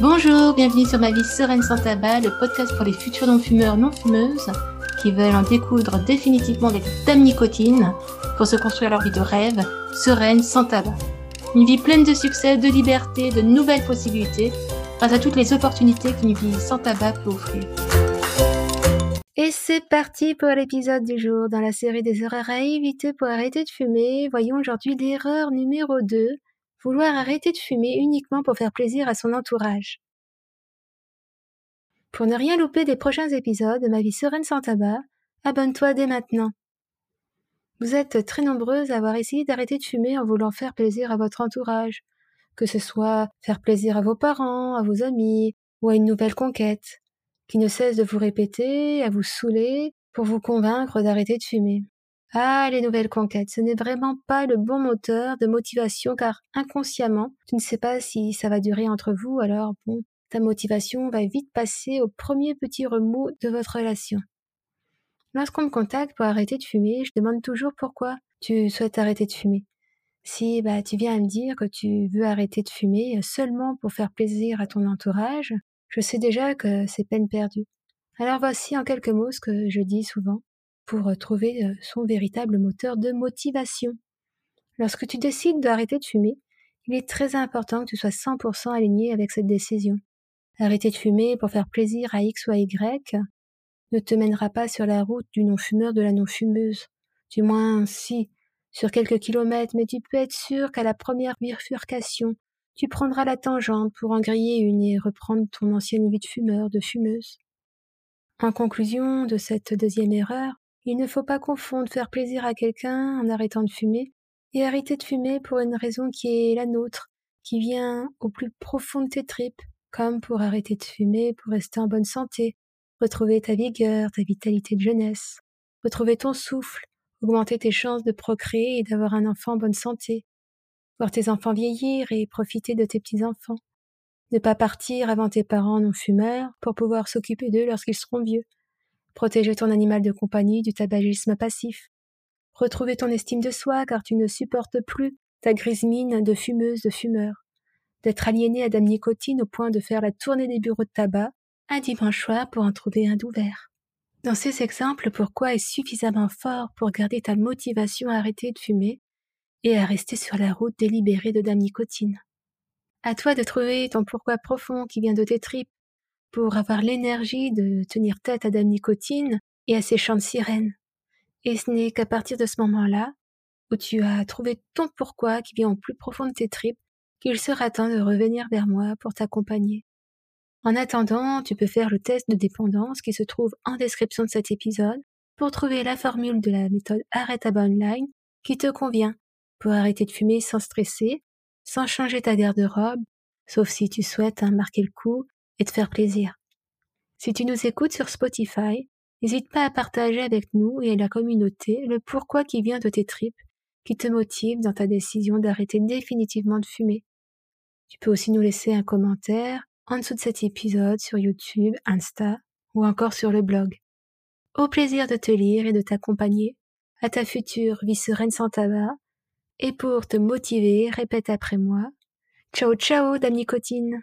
Bonjour, bienvenue sur Ma vie sereine sans tabac, le podcast pour les futurs non-fumeurs non-fumeuses qui veulent en découdre définitivement avec dame nicotine pour se construire leur vie de rêve, sereine sans tabac. Une vie pleine de succès, de liberté, de nouvelles possibilités, grâce à toutes les opportunités qu'une vie sans tabac peut offrir. Et c'est parti pour l'épisode du jour dans la série des erreurs à éviter pour arrêter de fumer. Voyons aujourd'hui l'erreur numéro 2, vouloir arrêter de fumer uniquement pour faire plaisir à son entourage. Pour ne rien louper des prochains épisodes de Ma vie sereine sans tabac, abonne-toi dès maintenant. Vous êtes très nombreuses à avoir essayé d'arrêter de fumer en voulant faire plaisir à votre entourage, que ce soit faire plaisir à vos parents, à vos amis ou à une nouvelle conquête, qui ne cesse de vous répéter, à vous saouler pour vous convaincre d'arrêter de fumer. Ah, les nouvelles conquêtes, ce n'est vraiment pas le bon moteur de motivation car inconsciemment, tu ne sais pas si ça va durer entre vous, alors bon, ta motivation va vite passer au premier petit remous de votre relation. Lorsqu'on me contacte pour arrêter de fumer, je demande toujours pourquoi tu souhaites arrêter de fumer. Si bah, tu viens à me dire que tu veux arrêter de fumer seulement pour faire plaisir à ton entourage, je sais déjà que c'est peine perdue. Alors voici en quelques mots ce que je dis souvent pour euh, trouver euh, son véritable moteur de motivation. Lorsque tu décides d'arrêter de fumer, il est très important que tu sois 100% aligné avec cette décision. Arrêter de fumer pour faire plaisir à X ou à Y ne te mènera pas sur la route du non-fumeur de la non-fumeuse. Du moins, si, sur quelques kilomètres, mais tu peux être sûr qu'à la première bifurcation, tu prendras la tangente pour en griller une et reprendre ton ancienne vie de fumeur, de fumeuse. En conclusion de cette deuxième erreur, il ne faut pas confondre faire plaisir à quelqu'un en arrêtant de fumer et arrêter de fumer pour une raison qui est la nôtre, qui vient au plus profond de tes tripes, comme pour arrêter de fumer pour rester en bonne santé, retrouver ta vigueur, ta vitalité de jeunesse, retrouver ton souffle, augmenter tes chances de procréer et d'avoir un enfant en bonne santé, voir tes enfants vieillir et profiter de tes petits-enfants, ne pas partir avant tes parents non fumeurs pour pouvoir s'occuper d'eux lorsqu'ils seront vieux, protéger ton animal de compagnie du tabagisme passif, retrouver ton estime de soi car tu ne supportes plus ta grise mine de fumeuse de fumeur, d'être aliéné à dame nicotine au point de faire la tournée des bureaux de tabac. Un dimanche soir pour en trouver un d'ouvert. Dans ces exemples, pourquoi est suffisamment fort pour garder ta motivation à arrêter de fumer et à rester sur la route délibérée de dame nicotine? À toi de trouver ton pourquoi profond qui vient de tes tripes pour avoir l'énergie de tenir tête à Dame Nicotine et à ses chants de sirène. Et ce n'est qu'à partir de ce moment-là, où tu as trouvé ton pourquoi qui vient au plus profond de tes tripes, qu'il sera temps de revenir vers moi pour t'accompagner. En attendant, tu peux faire le test de dépendance qui se trouve en description de cet épisode pour trouver la formule de la méthode Arrête à Online qui te convient pour arrêter de fumer sans stresser, sans changer ta garde-robe, sauf si tu souhaites marquer le coup et te faire plaisir. Si tu nous écoutes sur Spotify, n'hésite pas à partager avec nous et la communauté le pourquoi qui vient de tes tripes, qui te motive dans ta décision d'arrêter définitivement de fumer. Tu peux aussi nous laisser un commentaire en dessous de cet épisode sur YouTube, Insta ou encore sur le blog. Au plaisir de te lire et de t'accompagner à ta future vie sereine sans tabac. Et pour te motiver, répète après moi. Ciao ciao, dame nicotine!